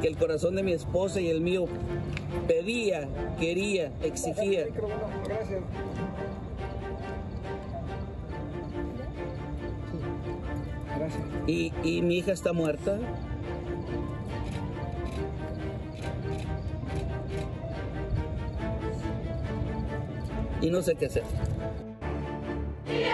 que el corazón de mi esposa y el mío pedía, quería, exigía. Y, y mi hija está muerta. Y no sé qué hacer. Y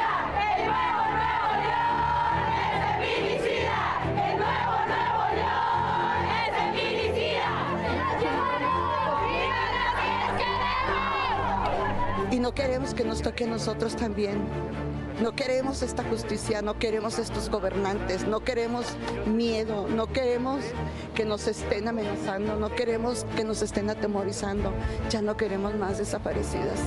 no queremos que nos toque a nosotros también. No queremos esta justicia, no queremos estos gobernantes, no queremos miedo, no queremos que nos estén amenazando, no queremos que nos estén atemorizando, ya no queremos más desaparecidas.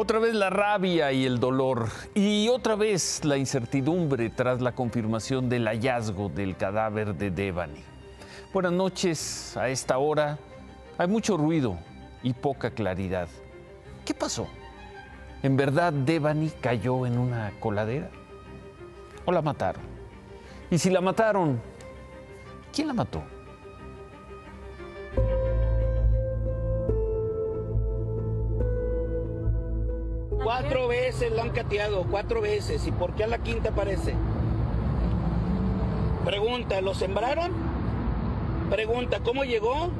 Otra vez la rabia y el dolor y otra vez la incertidumbre tras la confirmación del hallazgo del cadáver de Devani. Buenas noches, a esta hora hay mucho ruido y poca claridad. ¿Qué pasó? ¿En verdad Devani cayó en una coladera? ¿O la mataron? Y si la mataron, ¿quién la mató? Cuatro veces la han cateado, cuatro veces. ¿Y por qué a la quinta aparece? Pregunta, ¿lo sembraron? Pregunta, ¿cómo llegó?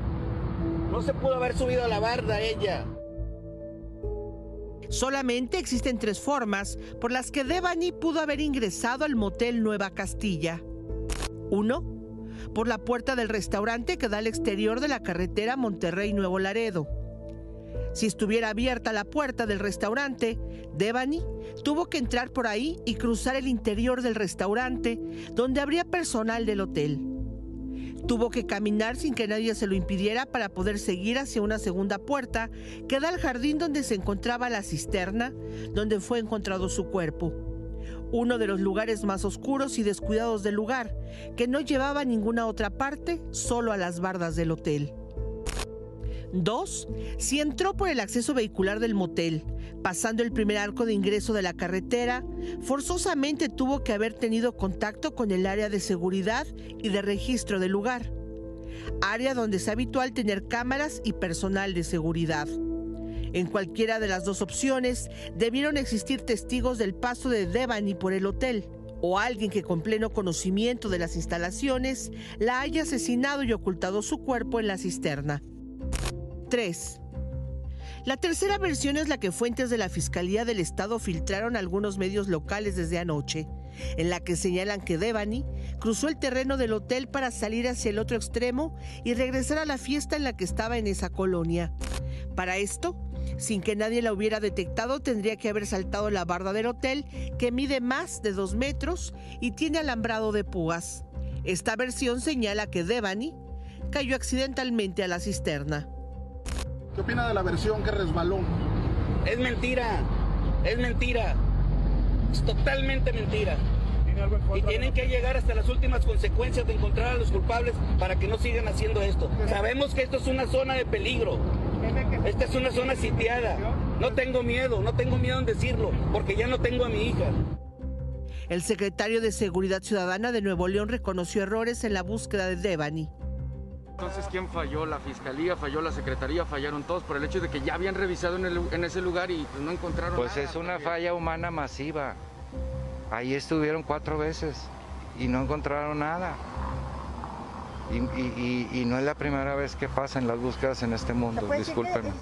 No se pudo haber subido a la barda ella. Solamente existen tres formas por las que Devani pudo haber ingresado al motel Nueva Castilla. Uno, por la puerta del restaurante que da al exterior de la carretera Monterrey-Nuevo Laredo. Si estuviera abierta la puerta del restaurante, Devani tuvo que entrar por ahí y cruzar el interior del restaurante, donde habría personal del hotel. Tuvo que caminar sin que nadie se lo impidiera para poder seguir hacia una segunda puerta que da al jardín donde se encontraba la cisterna, donde fue encontrado su cuerpo. Uno de los lugares más oscuros y descuidados del lugar, que no llevaba a ninguna otra parte, solo a las bardas del hotel. Dos, si entró por el acceso vehicular del motel, pasando el primer arco de ingreso de la carretera, forzosamente tuvo que haber tenido contacto con el área de seguridad y de registro del lugar, área donde es habitual tener cámaras y personal de seguridad. En cualquiera de las dos opciones, debieron existir testigos del paso de Devani por el hotel o alguien que con pleno conocimiento de las instalaciones la haya asesinado y ocultado su cuerpo en la cisterna. 3. La tercera versión es la que fuentes de la Fiscalía del Estado filtraron a algunos medios locales desde anoche, en la que señalan que Devani cruzó el terreno del hotel para salir hacia el otro extremo y regresar a la fiesta en la que estaba en esa colonia. Para esto, sin que nadie la hubiera detectado, tendría que haber saltado la barda del hotel, que mide más de dos metros y tiene alambrado de púas. Esta versión señala que Devani cayó accidentalmente a la cisterna. ¿Qué opina de la versión que resbaló? Es mentira, es mentira. Es totalmente mentira. Y tienen que llegar hasta las últimas consecuencias de encontrar a los culpables para que no sigan haciendo esto. Sabemos que esto es una zona de peligro. Esta es una zona sitiada. No tengo miedo, no tengo miedo en decirlo, porque ya no tengo a mi hija. El secretario de Seguridad Ciudadana de Nuevo León reconoció errores en la búsqueda de Devani. Entonces, ¿quién falló? La fiscalía, falló la secretaría, fallaron todos por el hecho de que ya habían revisado en, el- en ese lugar y pues, no encontraron Pues nada. es una falla humana masiva. Ahí estuvieron cuatro veces y no encontraron nada. Y, y- y- y no es la primera vez que pasan las búsquedas en este mundo, discúlpenme.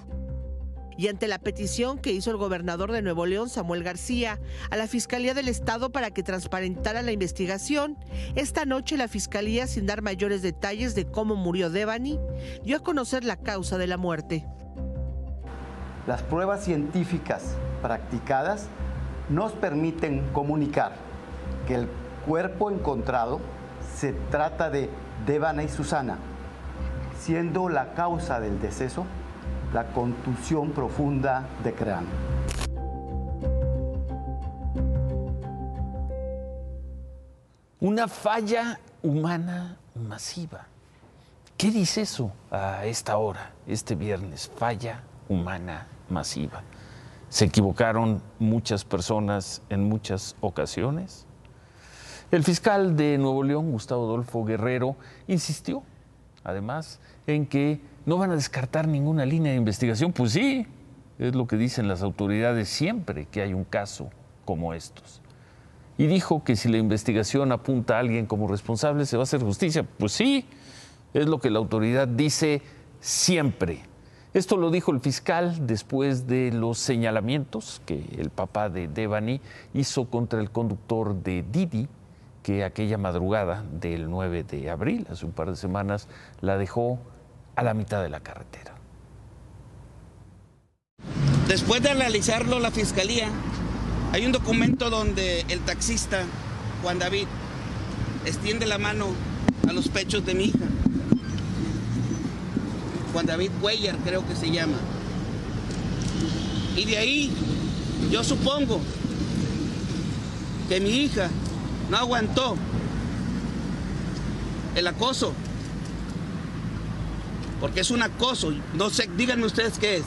Y ante la petición que hizo el gobernador de Nuevo León, Samuel García, a la Fiscalía del Estado para que transparentara la investigación, esta noche la Fiscalía, sin dar mayores detalles de cómo murió Devani, dio a conocer la causa de la muerte. Las pruebas científicas practicadas nos permiten comunicar que el cuerpo encontrado se trata de Devana y Susana, siendo la causa del deceso la contusión profunda de cráneo. Una falla humana masiva. ¿Qué dice eso a esta hora, este viernes? Falla humana masiva. ¿Se equivocaron muchas personas en muchas ocasiones? El fiscal de Nuevo León, Gustavo Adolfo Guerrero, insistió, además, en que no van a descartar ninguna línea de investigación. Pues sí, es lo que dicen las autoridades siempre que hay un caso como estos. Y dijo que si la investigación apunta a alguien como responsable, se va a hacer justicia. Pues sí, es lo que la autoridad dice siempre. Esto lo dijo el fiscal después de los señalamientos que el papá de Devani hizo contra el conductor de Didi, que aquella madrugada del 9 de abril, hace un par de semanas, la dejó a la mitad de la carretera. Después de analizarlo la fiscalía, hay un documento donde el taxista Juan David extiende la mano a los pechos de mi hija. Juan David Cuellar creo que se llama. Y de ahí yo supongo que mi hija no aguantó el acoso porque es un acoso, no sé, díganme ustedes qué es,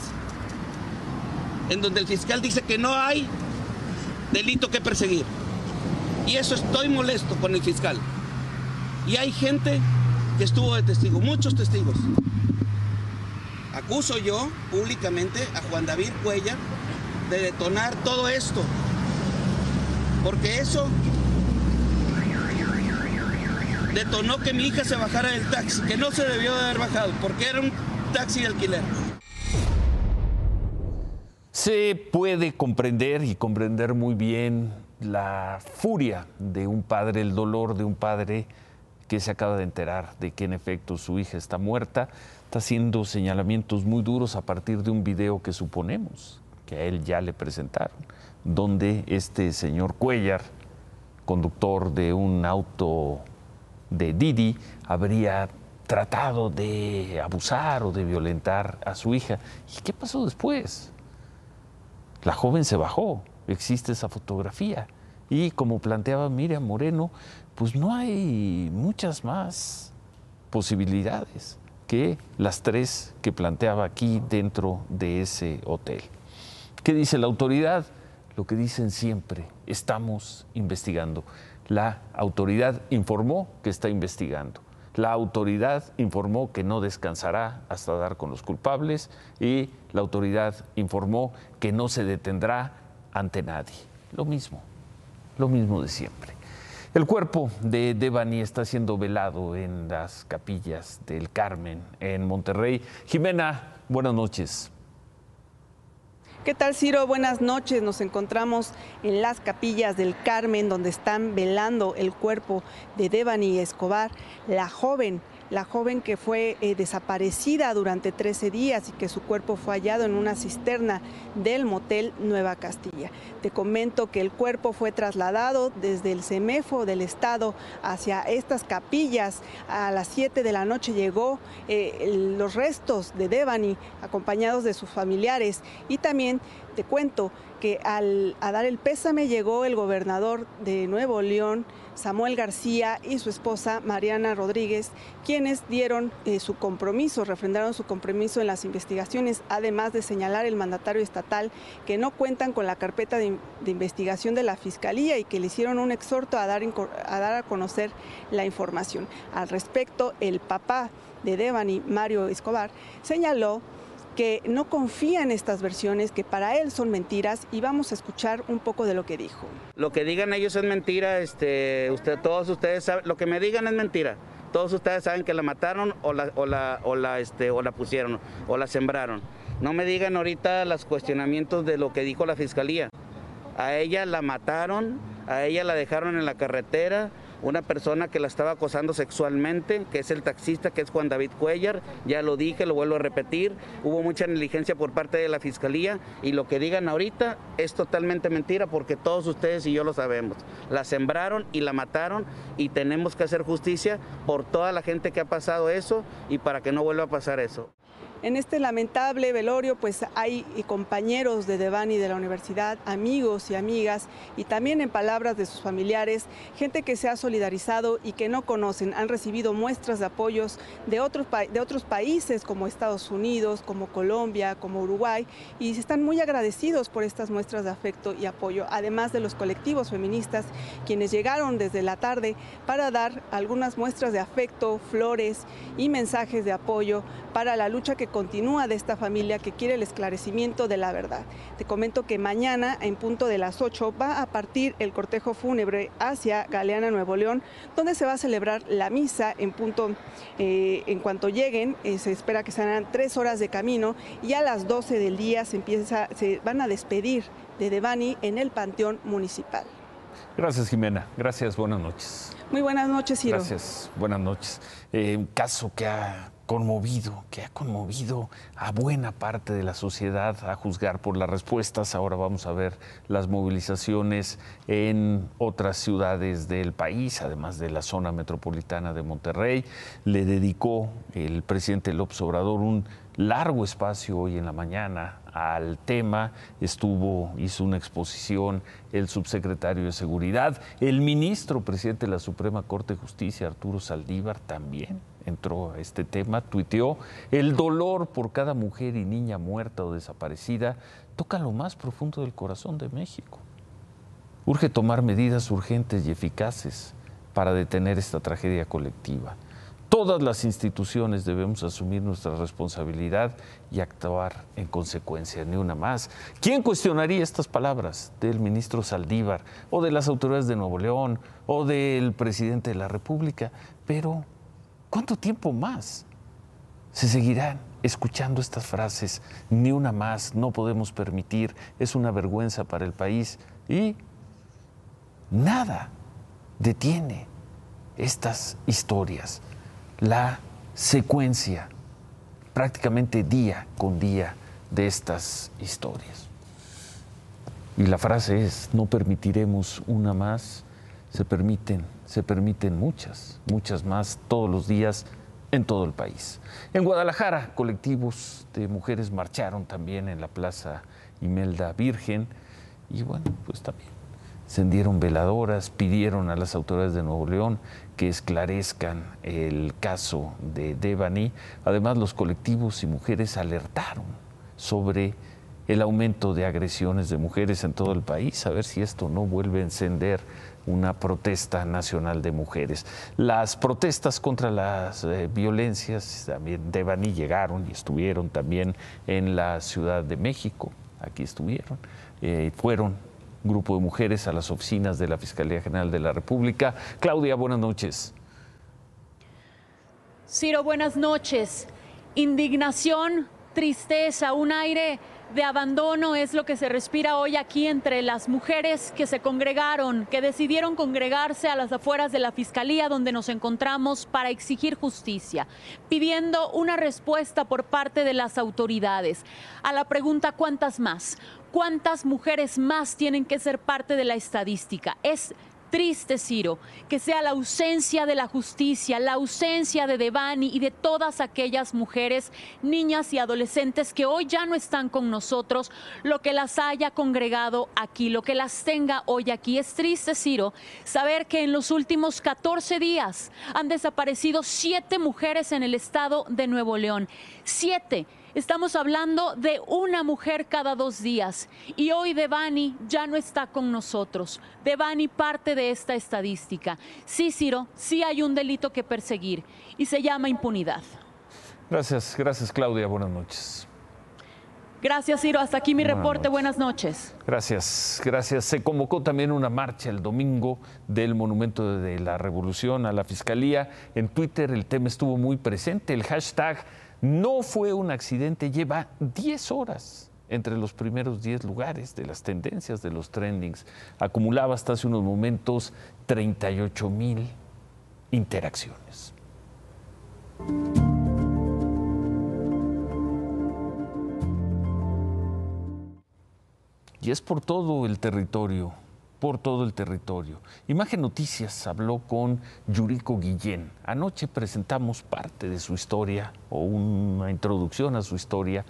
en donde el fiscal dice que no hay delito que perseguir. Y eso estoy molesto con el fiscal. Y hay gente que estuvo de testigo, muchos testigos. Acuso yo públicamente a Juan David Cuellar de detonar todo esto, porque eso detonó que mi hija se bajara del taxi, que no se debió de haber bajado, porque era un taxi de alquiler. Se puede comprender y comprender muy bien la furia de un padre, el dolor de un padre que se acaba de enterar de que en efecto su hija está muerta, está haciendo señalamientos muy duros a partir de un video que suponemos que a él ya le presentaron, donde este señor Cuellar, conductor de un auto de Didi habría tratado de abusar o de violentar a su hija. ¿Y qué pasó después? La joven se bajó, existe esa fotografía. Y como planteaba Miriam Moreno, pues no hay muchas más posibilidades que las tres que planteaba aquí dentro de ese hotel. ¿Qué dice la autoridad? Lo que dicen siempre, estamos investigando. La autoridad informó que está investigando. La autoridad informó que no descansará hasta dar con los culpables y la autoridad informó que no se detendrá ante nadie. Lo mismo, lo mismo de siempre. El cuerpo de Devani está siendo velado en las capillas del Carmen, en Monterrey. Jimena, buenas noches. ¿Qué tal, Ciro? Buenas noches. Nos encontramos en las capillas del Carmen, donde están velando el cuerpo de Devani Escobar, la joven la joven que fue eh, desaparecida durante 13 días y que su cuerpo fue hallado en una cisterna del motel Nueva Castilla. Te comento que el cuerpo fue trasladado desde el CEMEFO del Estado hacia estas capillas. A las 7 de la noche llegó eh, los restos de Devani acompañados de sus familiares y también cuento que al a dar el pésame llegó el gobernador de Nuevo León, Samuel García y su esposa Mariana Rodríguez, quienes dieron eh, su compromiso, refrendaron su compromiso en las investigaciones, además de señalar el mandatario estatal que no cuentan con la carpeta de, investigación de la Fiscalía y que le hicieron un exhorto a dar, a dar a conocer la información. Al respecto, el papá de Devani, Mario Escobar, señaló que no confía en estas versiones, que para él son mentiras y vamos a escuchar un poco de lo que dijo. Lo que digan ellos es mentira, este, usted, todos ustedes saben, lo que me digan es mentira. Todos ustedes saben que la mataron o la, o la, o la, este, o la pusieron o la sembraron. No me digan ahorita los cuestionamientos de lo que dijo la fiscalía. A ella la mataron, a ella la dejaron en la carretera, una persona que la estaba acosando sexualmente, que es el taxista, que es Juan David Cuellar, ya lo dije, lo vuelvo a repetir, hubo mucha negligencia por parte de la Fiscalía y lo que digan ahorita es totalmente mentira porque todos ustedes y yo lo sabemos. La sembraron y la mataron y tenemos que hacer justicia por toda la gente que ha pasado eso y para que no vuelva a pasar eso. En este lamentable velorio pues hay compañeros de Devani de la universidad, amigos y amigas y también en palabras de sus familiares, gente que se ha solidarizado y que no conocen, han recibido muestras de apoyos de otros, de otros países como Estados Unidos, como Colombia, como Uruguay y están muy agradecidos por estas muestras de afecto y apoyo, además de los colectivos feministas quienes llegaron desde la tarde para dar algunas muestras de afecto, flores y mensajes de apoyo para la lucha que continúa de esta familia que quiere el esclarecimiento de la verdad. Te comento que mañana, en punto de las 8, va a partir el cortejo fúnebre hacia Galeana, Nuevo León, donde se va a celebrar la misa en punto, eh, en cuanto lleguen, eh, se espera que sean tres horas de camino y a las 12 del día se, empieza, se van a despedir de Devani en el Panteón Municipal. Gracias, Jimena. Gracias, buenas noches. Muy buenas noches, Ciro. Gracias, buenas noches. Eh, un caso que ha conmovido, que ha conmovido a buena parte de la sociedad a juzgar por las respuestas. Ahora vamos a ver las movilizaciones en otras ciudades del país, además de la zona metropolitana de Monterrey. Le dedicó el presidente López Obrador un largo espacio hoy en la mañana al tema, estuvo, hizo una exposición el subsecretario de Seguridad, el ministro presidente de la Suprema Corte de Justicia, Arturo Saldívar, también entró a este tema, tuiteó, el dolor por cada mujer y niña muerta o desaparecida toca lo más profundo del corazón de México. Urge tomar medidas urgentes y eficaces para detener esta tragedia colectiva. Todas las instituciones debemos asumir nuestra responsabilidad y actuar en consecuencia, ni una más. ¿Quién cuestionaría estas palabras del ministro Saldívar o de las autoridades de Nuevo León o del presidente de la República? Pero ¿Cuánto tiempo más se seguirán escuchando estas frases? Ni una más, no podemos permitir, es una vergüenza para el país y nada detiene estas historias, la secuencia prácticamente día con día de estas historias. Y la frase es, no permitiremos una más, se permiten se permiten muchas, muchas más todos los días en todo el país. En Guadalajara, colectivos de mujeres marcharon también en la Plaza Imelda Virgen y bueno, pues también encendieron veladoras, pidieron a las autoridades de Nuevo León que esclarezcan el caso de Devani. Además, los colectivos y mujeres alertaron sobre el aumento de agresiones de mujeres en todo el país, a ver si esto no vuelve a encender una protesta nacional de mujeres. Las protestas contra las eh, violencias también de Bani llegaron y estuvieron también en la Ciudad de México, aquí estuvieron, eh, fueron un grupo de mujeres a las oficinas de la Fiscalía General de la República. Claudia, buenas noches. Ciro, buenas noches. Indignación, tristeza, un aire de abandono es lo que se respira hoy aquí entre las mujeres que se congregaron, que decidieron congregarse a las afueras de la Fiscalía donde nos encontramos para exigir justicia, pidiendo una respuesta por parte de las autoridades a la pregunta ¿cuántas más? ¿Cuántas mujeres más tienen que ser parte de la estadística? Es triste, Ciro, que sea la ausencia de la justicia, la ausencia de Devani y de todas aquellas mujeres, niñas y adolescentes que hoy ya no están con nosotros, lo que las haya congregado aquí, lo que las tenga hoy aquí. Es triste, Ciro, saber que en los últimos 14 días han desaparecido siete mujeres en el estado de Nuevo León. Siete Estamos hablando de una mujer cada dos días y hoy Devani ya no está con nosotros. Devani parte de esta estadística. Sí, Ciro, sí hay un delito que perseguir y se llama impunidad. Gracias, gracias Claudia, buenas noches. Gracias, Ciro. Hasta aquí mi reporte. Buenas noches. Gracias, gracias. Se convocó también una marcha el domingo del Monumento de la Revolución a la Fiscalía. En Twitter el tema estuvo muy presente. El hashtag No fue un accidente, lleva 10 horas entre los primeros 10 lugares de las tendencias de los trendings. Acumulaba hasta hace unos momentos 38 mil interacciones. Y es por todo el territorio, por todo el territorio. Imagen Noticias habló con Yuriko Guillén. Anoche presentamos parte de su historia o una introducción a su historia.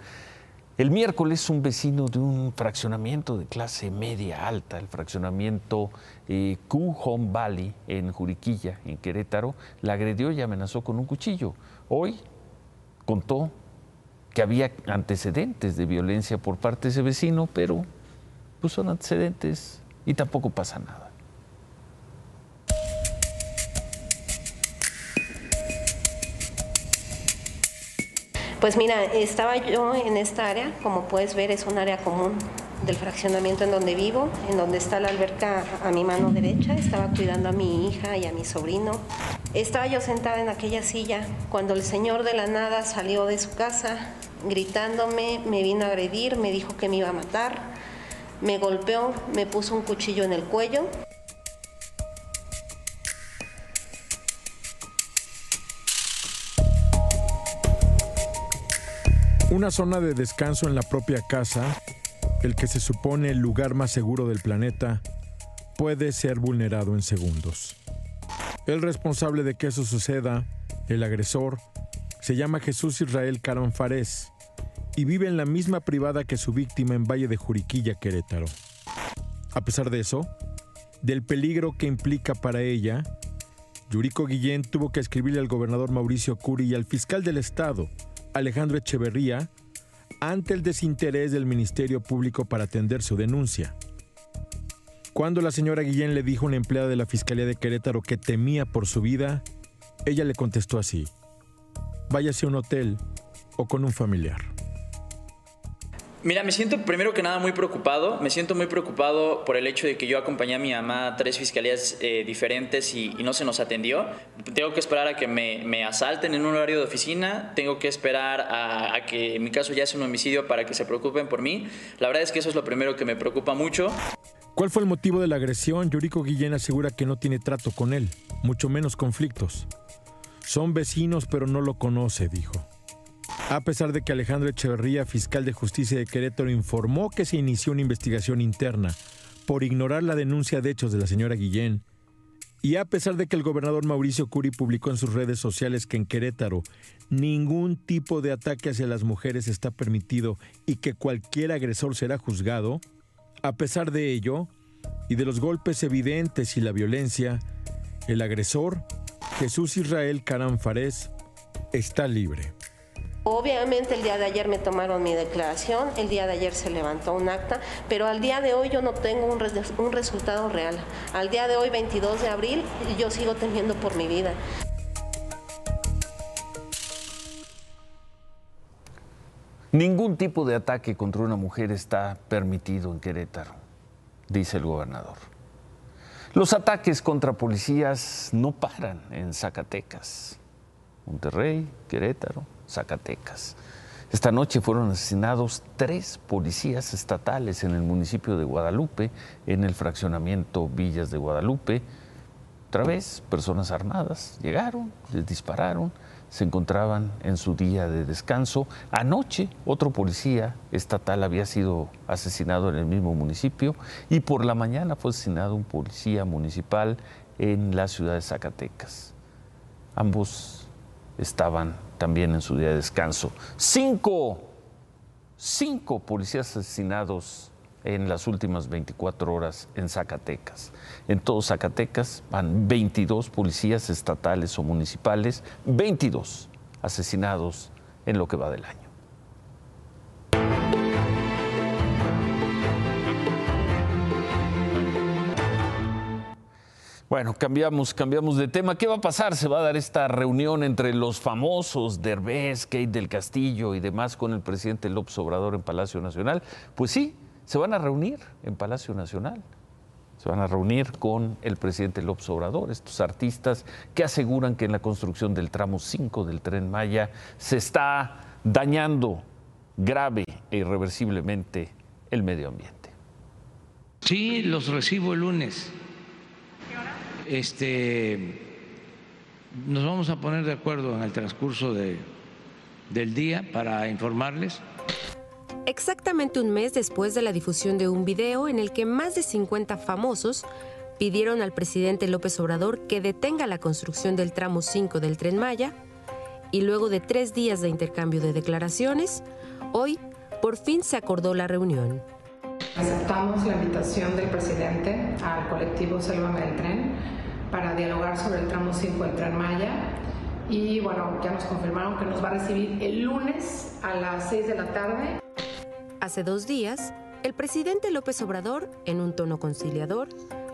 El miércoles un vecino de un fraccionamiento de clase media alta, el fraccionamiento eh, Home Valley en Juriquilla, en Querétaro, la agredió y amenazó con un cuchillo. Hoy contó que había antecedentes de violencia por parte de ese vecino, pero pues son antecedentes y tampoco pasa nada. Pues mira, estaba yo en esta área, como puedes ver es un área común del fraccionamiento en donde vivo, en donde está la alberca a mi mano derecha, estaba cuidando a mi hija y a mi sobrino. Estaba yo sentada en aquella silla cuando el señor de la nada salió de su casa gritándome, me vino a agredir, me dijo que me iba a matar, me golpeó, me puso un cuchillo en el cuello. Una zona de descanso en la propia casa, el que se supone el lugar más seguro del planeta, puede ser vulnerado en segundos. El responsable de que eso suceda, el agresor, se llama Jesús Israel Caron Fares y vive en la misma privada que su víctima en Valle de Juriquilla, Querétaro. A pesar de eso, del peligro que implica para ella, Yuriko Guillén tuvo que escribirle al gobernador Mauricio Curi y al fiscal del Estado, Alejandro Echeverría, ante el desinterés del Ministerio Público para atender su denuncia. Cuando la señora Guillén le dijo a una empleada de la Fiscalía de Querétaro que temía por su vida, ella le contestó así, váyase a un hotel o con un familiar. Mira, me siento primero que nada muy preocupado. Me siento muy preocupado por el hecho de que yo acompañé a mi mamá a tres fiscalías eh, diferentes y, no se nos atendió. Tengo que esperar a que me, asalten en un horario de oficina. Tengo que esperar a, que mi caso ya sea un homicidio para que se preocupen por mí. La verdad es que eso es lo primero que me preocupa mucho. ¿Cuál fue el motivo de la agresión? Yuriko Guillén asegura que no tiene trato con él, mucho menos conflictos. Son vecinos pero no lo conoce, dijo. A pesar de que Alejandro Echeverría, fiscal de justicia de Querétaro, informó que se inició una investigación interna por ignorar la denuncia de hechos de la señora Guillén, y a pesar de que el gobernador Mauricio Curi publicó en sus redes sociales que en Querétaro ningún tipo de ataque hacia las mujeres está permitido y que cualquier agresor será juzgado, a pesar de ello y de los golpes evidentes y la violencia, el agresor, Jesús Israel Caram está libre. Obviamente el día de ayer me tomaron mi declaración, el día de ayer se levantó un acta, pero al día de hoy yo no tengo un, resultado real. Al día de hoy, 22 de abril, yo sigo temiendo por mi vida. Ningún tipo de ataque contra una mujer está permitido en Querétaro, dice el gobernador. Los ataques contra policías no paran en Zacatecas, Monterrey, Querétaro, Zacatecas. Esta noche fueron asesinados tres policías estatales en el municipio de Guadalupe, en el fraccionamiento Villas de Guadalupe. Otra vez, personas armadas llegaron, les dispararon, se encontraban en su día de descanso. Anoche, otro policía estatal había sido asesinado en el mismo municipio y por la mañana fue asesinado un policía municipal en la ciudad de Zacatecas. Ambos estaban también en su día de descanso. Cinco, cinco policías asesinados en las últimas 24 horas en Zacatecas. En todo Zacatecas van 22 policías estatales o municipales, 22 asesinados en lo que va del año. Bueno, cambiamos, cambiamos de tema. ¿Qué va a pasar? Se va a dar esta reunión entre los famosos Derbez, Kate del Castillo y demás con el presidente López Obrador en Palacio Nacional. Pues sí, se van a reunir en Palacio Nacional. Se van a reunir con el presidente López Obrador, estos artistas que aseguran que en la construcción del tramo 5 del tren Maya se está dañando grave e irreversiblemente el medio ambiente. Sí, los recibo el lunes. Este, nos vamos a poner de acuerdo en el transcurso de, del día para informarles. Exactamente un mes después de la difusión de un video en el que más de 50 famosos pidieron al presidente López Obrador que detenga la construcción del tramo 5 del tren Maya, y luego de tres días de intercambio de declaraciones, hoy por fin se acordó la reunión. Aceptamos la invitación del presidente al colectivo Sélvame del Tren para dialogar sobre el tramo 5 del Tren Maya y bueno, ya nos confirmaron que nos va a recibir el lunes a las 6 de la tarde. Hace dos días, el presidente López Obrador, en un tono conciliador,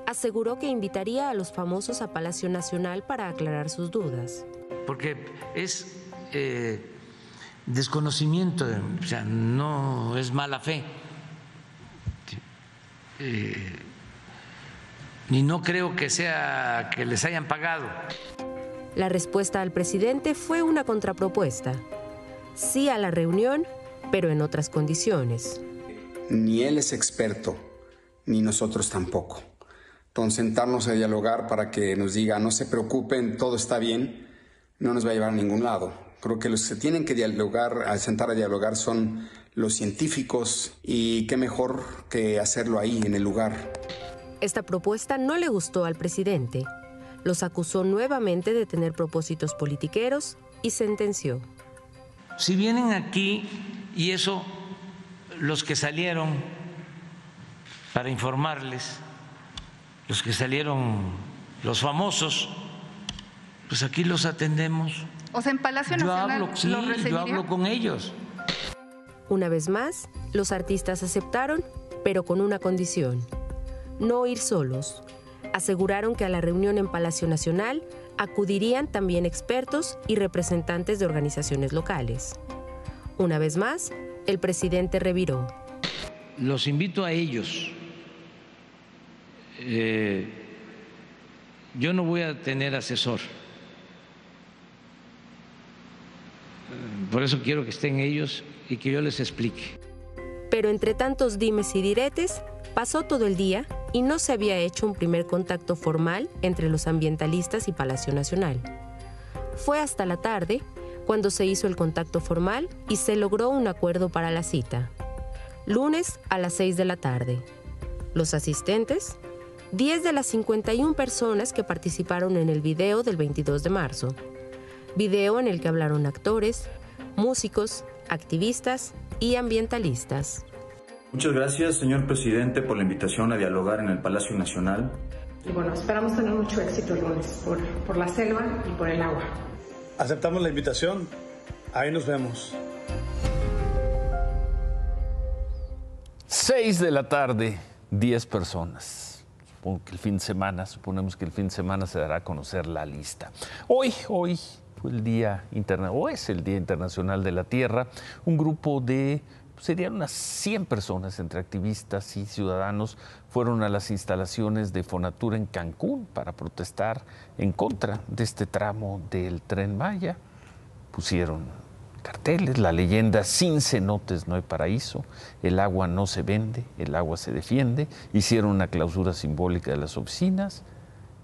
aseguró que invitaría a los famosos a Palacio Nacional para aclarar sus dudas. Porque es eh, desconocimiento, o sea, no es mala fe. Eh, y no creo que sea que les hayan pagado. La respuesta al presidente fue una contrapropuesta. Sí a la reunión, pero en otras condiciones. Ni él es experto, ni nosotros tampoco. Entonces, sentarnos a dialogar para que nos diga, no se preocupen, todo está bien, no nos va a llevar a ningún lado. Creo que los que se tienen que dialogar, a sentar a dialogar son los científicos y qué mejor que hacerlo ahí, en el lugar. Esta propuesta no le gustó al presidente. Los acusó nuevamente de tener propósitos politiqueros y sentenció. Si vienen aquí y eso, los que salieron para informarles, los que salieron, los famosos, pues aquí los atendemos. O sea, en Palacio yo Nacional hablo, sí, yo hablo con ellos. Una vez más, los artistas aceptaron, pero con una condición. No ir solos. Aseguraron que a la reunión en Palacio Nacional acudirían también expertos y representantes de organizaciones locales. Una vez más, el presidente reviró. Los invito a ellos. Eh, yo no voy a tener asesor. Por eso quiero que estén ellos y que yo les explique. Pero entre tantos dimes y diretes, pasó todo el día y no se había hecho un primer contacto formal entre los ambientalistas y Palacio Nacional. Fue hasta la tarde cuando se hizo el contacto formal y se logró un acuerdo para la cita. Lunes a las 6 de la tarde. Los asistentes, 10 de las 51 personas que participaron en el video del 22 de marzo. Video en el que hablaron actores, músicos, activistas y ambientalistas. Muchas gracias, señor presidente, por la invitación a dialogar en el Palacio Nacional. Y bueno, esperamos tener mucho éxito el lunes por, por la selva y por el agua. Aceptamos la invitación. Ahí nos vemos. 6 de la tarde, 10 personas. Supongo que el fin de semana, suponemos que el fin de semana se dará a conocer la lista. Hoy, hoy fue el Día Internacional, o es el Día Internacional de la Tierra. Un grupo de, serían unas 100 personas entre activistas y ciudadanos, fueron a las instalaciones de Fonatura en Cancún para protestar en contra de este tramo del tren Maya. Pusieron carteles, la leyenda sin cenotes no hay paraíso, el agua no se vende, el agua se defiende, hicieron una clausura simbólica de las oficinas,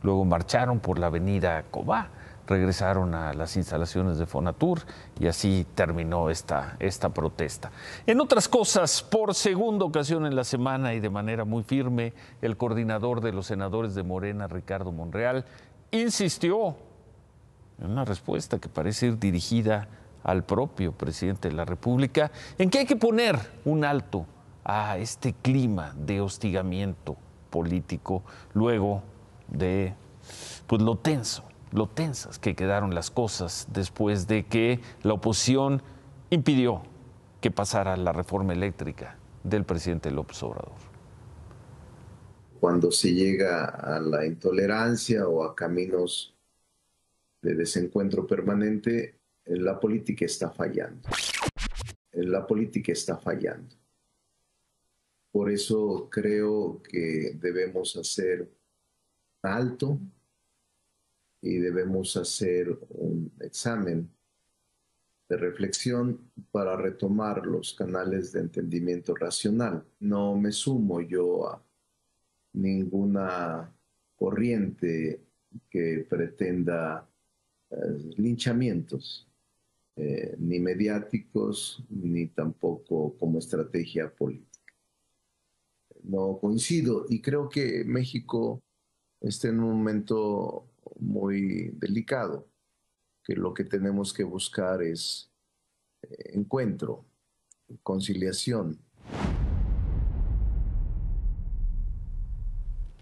luego marcharon por la avenida Cobá, regresaron a las instalaciones de Fonatur y así terminó esta, esta protesta. En otras cosas, por segunda ocasión en la semana y de manera muy firme, el coordinador de los senadores de Morena, Ricardo Monreal, insistió en una respuesta que parece ir dirigida al propio presidente de la República, en que hay que poner un alto a este clima de hostigamiento político luego de pues, lo tenso, lo tensas que quedaron las cosas después de que la oposición impidió que pasara la reforma eléctrica del presidente López Obrador. Cuando se llega a la intolerancia o a caminos de desencuentro permanente, la política está fallando. La política está fallando. Por eso creo que debemos hacer alto y debemos hacer un examen de reflexión para retomar los canales de entendimiento racional. No me sumo yo a ninguna corriente que pretenda eh, linchamientos, eh, ni mediáticos, ni tampoco como estrategia política. No coincido y creo que México está en un momento muy delicado, que lo que tenemos que buscar es eh, encuentro, conciliación,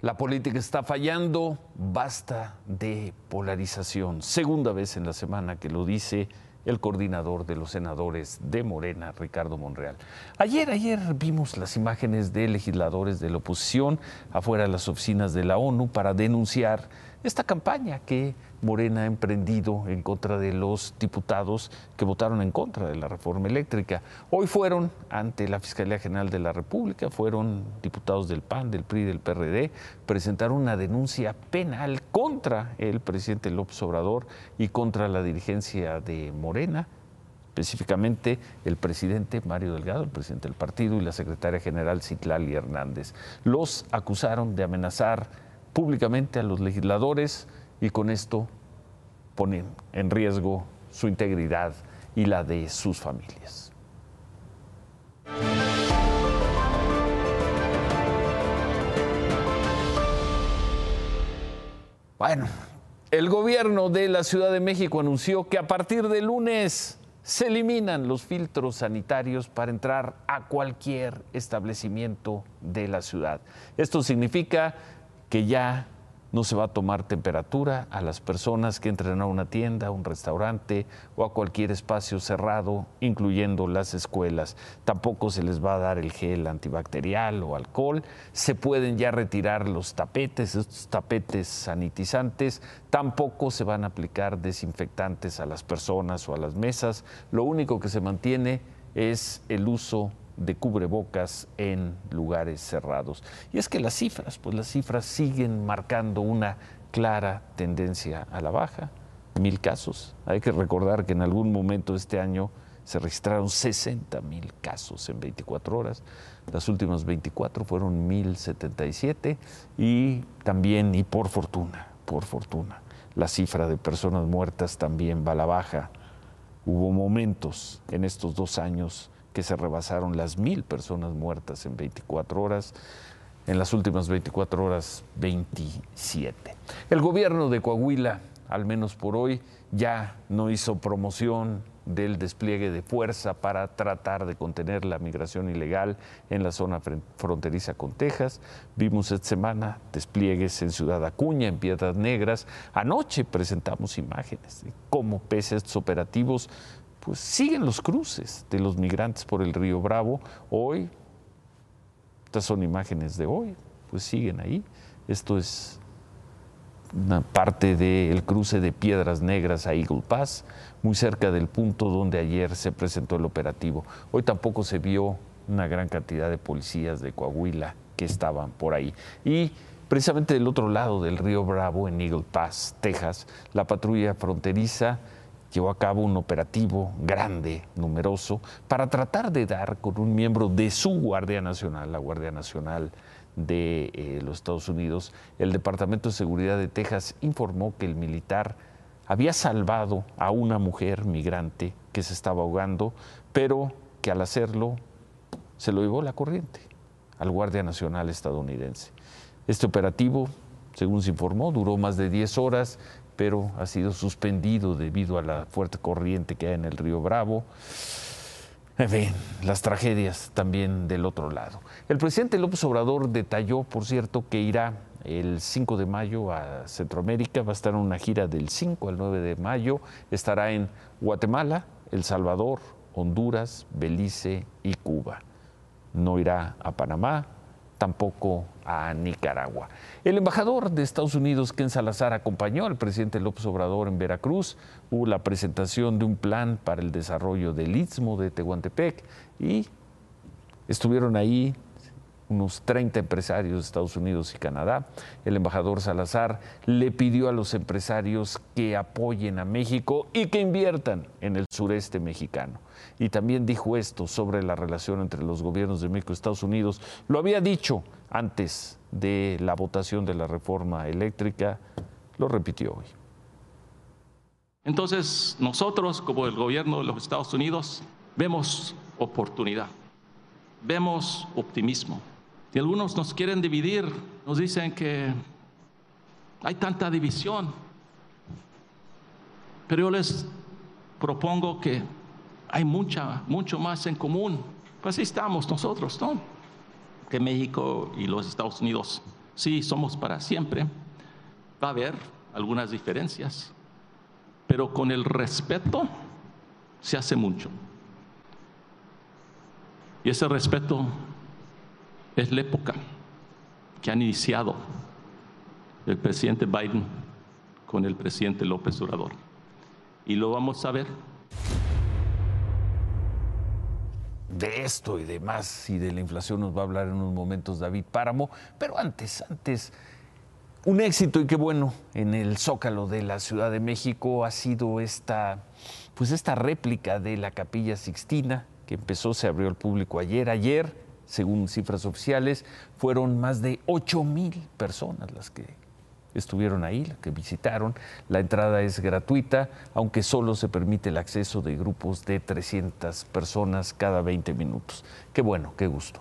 La política está fallando, basta de polarización. Segunda vez en la semana que lo dice el coordinador de los senadores de Morena, Ricardo Monreal. Ayer, ayer vimos las imágenes de legisladores de la oposición afuera de las oficinas de la ONU para denunciar esta campaña que Morena ha emprendido en contra de los diputados que votaron en contra de la reforma eléctrica. Hoy fueron ante la Fiscalía General de la República, fueron diputados del PAN, del PRI, del PRD, presentaron una denuncia penal contra el presidente López Obrador y contra la dirigencia de Morena específicamente el presidente Mario Delgado, el presidente del partido, y la secretaria general Citlali Hernández. Los acusaron de amenazar públicamente a los legisladores, y con esto ponen en riesgo su integridad y la de sus familias. Bueno, el gobierno de la Ciudad de México anunció que a partir de lunes se eliminan los filtros sanitarios para entrar a cualquier establecimiento de la ciudad. Esto significa que ya no se va a tomar temperatura a las personas que entren a una tienda, a un restaurante o a cualquier espacio cerrado, incluyendo las escuelas. Tampoco se les va a dar el gel antibacterial o alcohol. Se pueden ya retirar los tapetes, estos tapetes sanitizantes. Tampoco se van a aplicar desinfectantes a las personas o a las mesas. Lo único que se mantiene es el uso de cubrebocas en lugares cerrados. Y es que las cifras, pues las cifras siguen marcando una clara tendencia a la baja. Mil casos. Hay que recordar que en algún momento este año se registraron 60 mil casos en 24 horas. Las últimas 24 fueron 1077 y también, y por fortuna, por fortuna, la cifra de personas muertas también va a la baja. Hubo momentos en estos dos años que se rebasaron las mil personas muertas en 24 horas, en las últimas 24 horas 27. El gobierno de Coahuila, al menos por hoy, ya no hizo promoción del despliegue de fuerza para tratar de contener la migración ilegal en la zona fronteriza con Texas. Vimos esta semana despliegues en Ciudad Acuña, en Piedras Negras. Anoche presentamos imágenes de cómo, pese a estos operativos, pues siguen los cruces de los migrantes por el río Bravo. Hoy, estas son imágenes de hoy, pues siguen ahí. Esto es una parte del cruce de Piedras Negras a Eagle Pass, muy cerca del punto donde ayer se presentó el operativo. Hoy tampoco se vio una gran cantidad de policías de Coahuila que estaban por ahí. Y precisamente del otro lado del río Bravo, en Eagle Pass, Texas, la patrulla fronteriza llevó a cabo un operativo grande, numeroso, para tratar de dar con un miembro de su Guardia Nacional, la Guardia Nacional de eh, los Estados Unidos. El Departamento de Seguridad de Texas informó que el militar había salvado a una mujer migrante que se estaba ahogando, pero que al hacerlo se lo llevó la corriente al Guardia Nacional estadounidense. Este operativo, según se informó, duró más de 10 horas pero ha sido suspendido debido a la fuerte corriente que hay en el río Bravo. En fin, las tragedias también del otro lado. El presidente López Obrador detalló, por cierto, que irá el 5 de mayo a Centroamérica, va a estar en una gira del 5 al 9 de mayo, estará en Guatemala, El Salvador, Honduras, Belice y Cuba. No irá a Panamá, tampoco a Nicaragua. El embajador de Estados Unidos, Ken Salazar, acompañó al presidente López Obrador en Veracruz. Hubo la presentación de un plan para el desarrollo del Istmo de Tehuantepec y estuvieron ahí unos 30 empresarios de Estados Unidos y Canadá. El embajador Salazar le pidió a los empresarios que apoyen a México y que inviertan en el sureste mexicano. Y también dijo esto sobre la relación entre los gobiernos de México y Estados Unidos. Lo había dicho antes de la votación de la reforma eléctrica, lo repitió hoy. Entonces, nosotros como el gobierno de los Estados Unidos vemos oportunidad, vemos optimismo. Y algunos nos quieren dividir, nos dicen que hay tanta división. Pero yo les propongo que hay mucha, mucho más en común. Pues así estamos nosotros, ¿no? Que México y los Estados Unidos, sí, somos para siempre. Va a haber algunas diferencias, pero con el respeto se hace mucho. Y ese respeto es la época que han iniciado el presidente Biden con el presidente López Obrador. Y lo vamos a ver. De esto y de más y de la inflación nos va a hablar en unos momentos David Páramo, pero antes, antes un éxito y qué bueno en el Zócalo de la Ciudad de México ha sido esta, pues esta réplica de la Capilla Sixtina que empezó, se abrió al público ayer. Ayer, según cifras oficiales, fueron más de 8 mil personas las que estuvieron ahí, las que visitaron. La entrada es gratuita, aunque solo se permite el acceso de grupos de 300 personas cada 20 minutos. Qué bueno, qué gusto.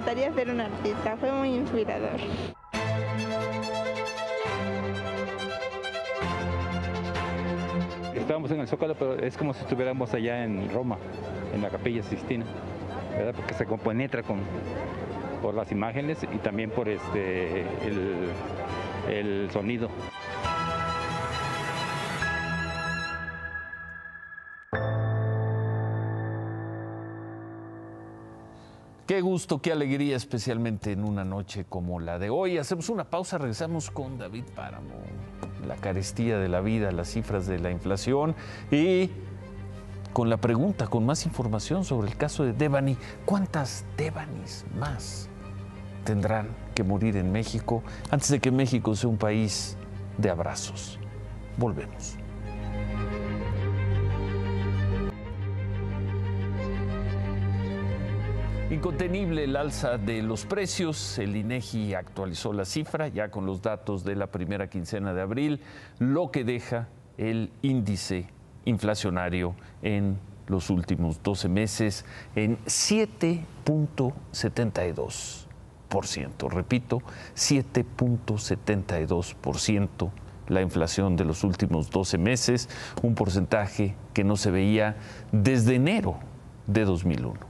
Encantaría ser un artista, fue muy inspirador. Estábamos en el Zócalo, pero es como si estuviéramos allá en Roma, en la Capilla Sistina, ¿verdad? porque se compenetra con, por las imágenes y también por este, el, el sonido. Gusto, qué alegría, especialmente en una noche como la de hoy. Hacemos una pausa, regresamos con David Páramo. La carestía de la vida, las cifras de la inflación y con la pregunta, con más información sobre el caso de Devani. ¿Cuántas Devanis más tendrán que morir en México antes de que México sea un país de abrazos? Volvemos. Incontenible el alza de los precios. El INEGI actualizó la cifra ya con los datos de la primera quincena de abril, lo que deja el índice inflacionario en los últimos 12 meses en 7.72%. Repito, 7.72% la inflación de los últimos 12 meses, un porcentaje que no se veía desde enero de 2001.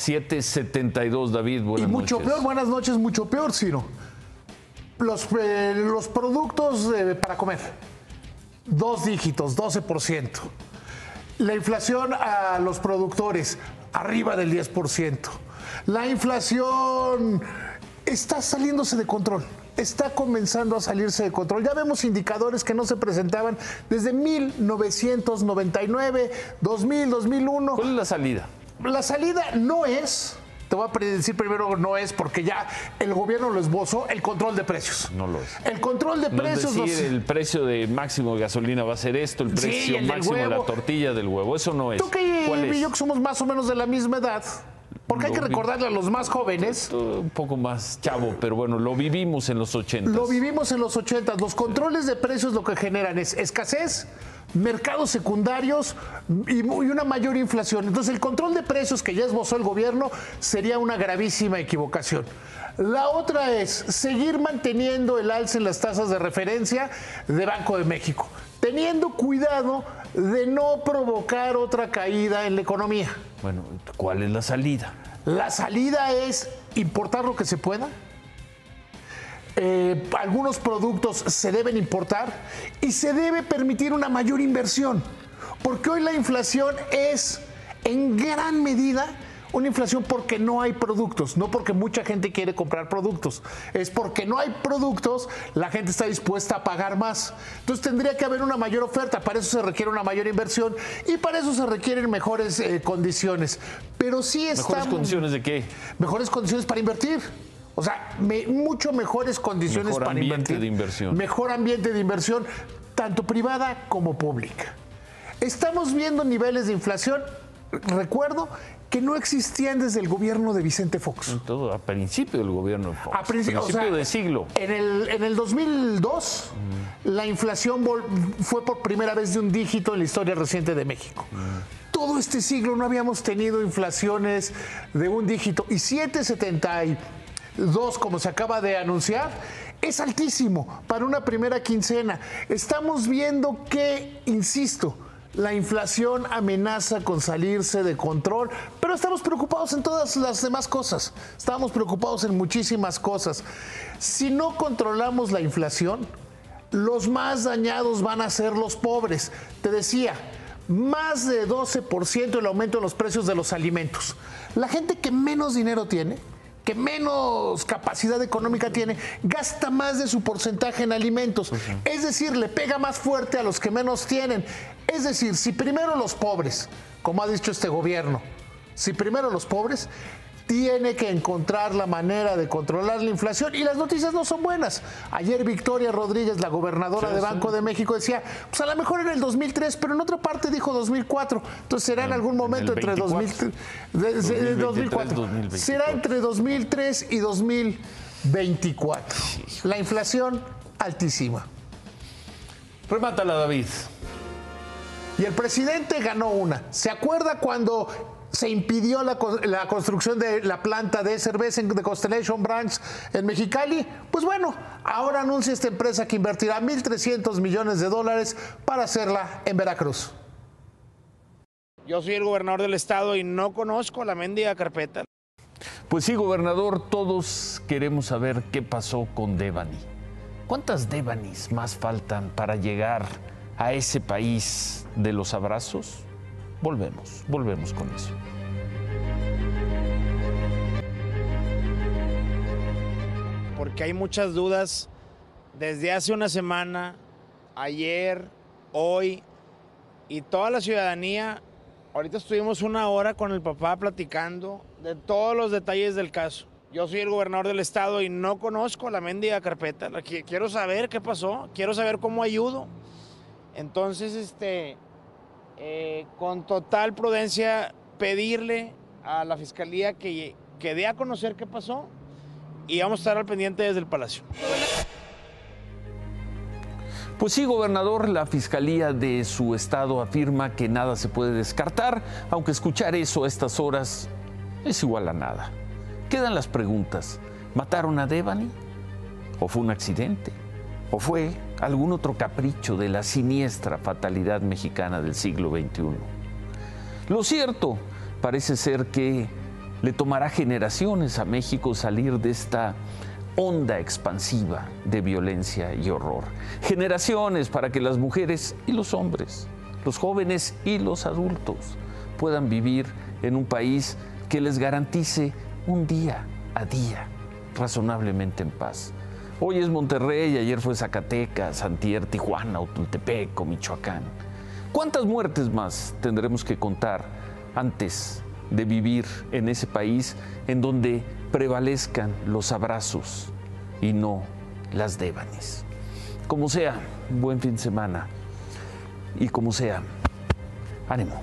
772, David. Buenas y mucho peor, buenas noches, mucho peor, Ciro. Los, eh, los productos eh, para comer, dos dígitos, 12%. La inflación a los productores, arriba del 10%. La inflación está saliéndose de control está comenzando a salirse de control. Ya vemos indicadores que no se presentaban desde 1999, 2000, 2001. ¿Cuál es la salida? La salida no es te voy a decir primero no es porque ya el gobierno lo esbozó el control de precios. No lo es. El control de precios. Es decir, el precio de máximo de gasolina va a ser esto, el precio máximo de la tortilla del huevo. Eso no es. Tú que y yo que somos más o menos de la misma edad. Porque hay que recordarle a los más jóvenes. Un poco más chavo, pero bueno, lo vivimos en los 80. Lo vivimos en los 80. Los controles de precios lo que generan es escasez, mercados secundarios y una mayor inflación. Entonces, el control de precios que ya esbozó el gobierno sería una gravísima equivocación. La otra es seguir manteniendo el alza en las tasas de referencia de Banco de México, teniendo cuidado de no provocar otra caída en la economía. Bueno, ¿cuál es la salida? La salida es importar lo que se pueda. Eh, algunos productos se deben importar y se debe permitir una mayor inversión, porque hoy la inflación es en gran medida una inflación porque no hay productos, no porque mucha gente quiere comprar productos, es porque no hay productos, la gente está dispuesta a pagar más. Entonces tendría que haber una mayor oferta, para eso se requiere una mayor inversión y para eso se requieren mejores eh, condiciones. Pero sí estamos... ¿Mejores condiciones de qué? Mejores condiciones para invertir. O sea, mucho mejores condiciones mejor para ambiente de inversión. Mejor ambiente de inversión, tanto privada como pública. Estamos viendo niveles de inflación, recuerdo, que no existían desde el gobierno de Vicente Fox. todo, a principio del gobierno de Fox. A principio, de siglo. En el, en el 2002, la inflación fue por primera vez de un dígito en la historia reciente de México. Todo este siglo no habíamos tenido inflaciones de un dígito. Y 772, como se acaba de anunciar, es altísimo para una primera quincena. Estamos viendo que, insisto, la inflación amenaza con salirse de control, pero estamos preocupados en todas las demás cosas. Estamos preocupados en muchísimas cosas. Si no controlamos la inflación, los más dañados van a ser los pobres. Te decía, más de 12% el aumento de los precios de los alimentos. La gente que menos dinero tiene, que menos capacidad económica tiene, gasta más de su porcentaje en alimentos. Es decir, le pega más fuerte a los que menos tienen. Es decir, si primero los pobres, como ha dicho este gobierno, si primero los pobres, tiene que encontrar la manera de controlar la inflación y las noticias no son buenas. Ayer Victoria Rodríguez, la gobernadora de Banco de México, decía, pues a lo mejor en el 2003, pero en otra parte dijo 2004. Entonces será en algún momento entre 2003, 2004. Será entre 2003 y 2024. La inflación altísima. Remátala, David. Y el presidente ganó una. ¿Se acuerda cuando se impidió la, construcción de la planta de cerveza de Constellation Branch en Mexicali, pues bueno, ahora anuncia esta empresa que invertirá 1.300 millones de dólares para hacerla en Veracruz. Yo soy el gobernador del estado y no conozco la mendiga carpeta. Pues sí, gobernador, todos queremos saber qué pasó con Devani. ¿Cuántas Devanis más faltan para llegar a ese país de los abrazos? Volvemos, volvemos con eso. Porque hay muchas dudas desde hace una semana, ayer, hoy, y toda la ciudadanía. Ahorita estuvimos una hora con el papá platicando de todos los detalles del caso. Yo soy el gobernador del estado y no conozco la mendiga carpeta. Quiero saber qué pasó, quiero saber cómo ayudo. Entonces, este, eh, con total prudencia pedirle a la fiscalía que, que dé a conocer qué pasó y vamos a estar al pendiente desde el Palacio. Pues sí, gobernador, la fiscalía de su estado afirma que nada se puede descartar, aunque escuchar eso a estas horas es igual a nada. Quedan las preguntas. ¿Mataron a Devani? ¿O fue un accidente? ¿O fue algún otro capricho de la siniestra fatalidad mexicana del siglo XXI? Lo cierto parece ser que le tomará generaciones a México salir de esta onda expansiva de violencia y horror. Generaciones para que las mujeres y los hombres, los jóvenes y los adultos puedan vivir en un país que les garantice un día a día razonablemente en paz. Hoy es Monterrey, ayer fue Zacatecas, Santier, Tijuana, Otultepec, Michoacán. ¿Cuántas muertes más tendremos que contar antes de vivir en ese país en donde prevalezcan los abrazos y no las débanes? Como sea, buen fin de semana y como sea, ánimo.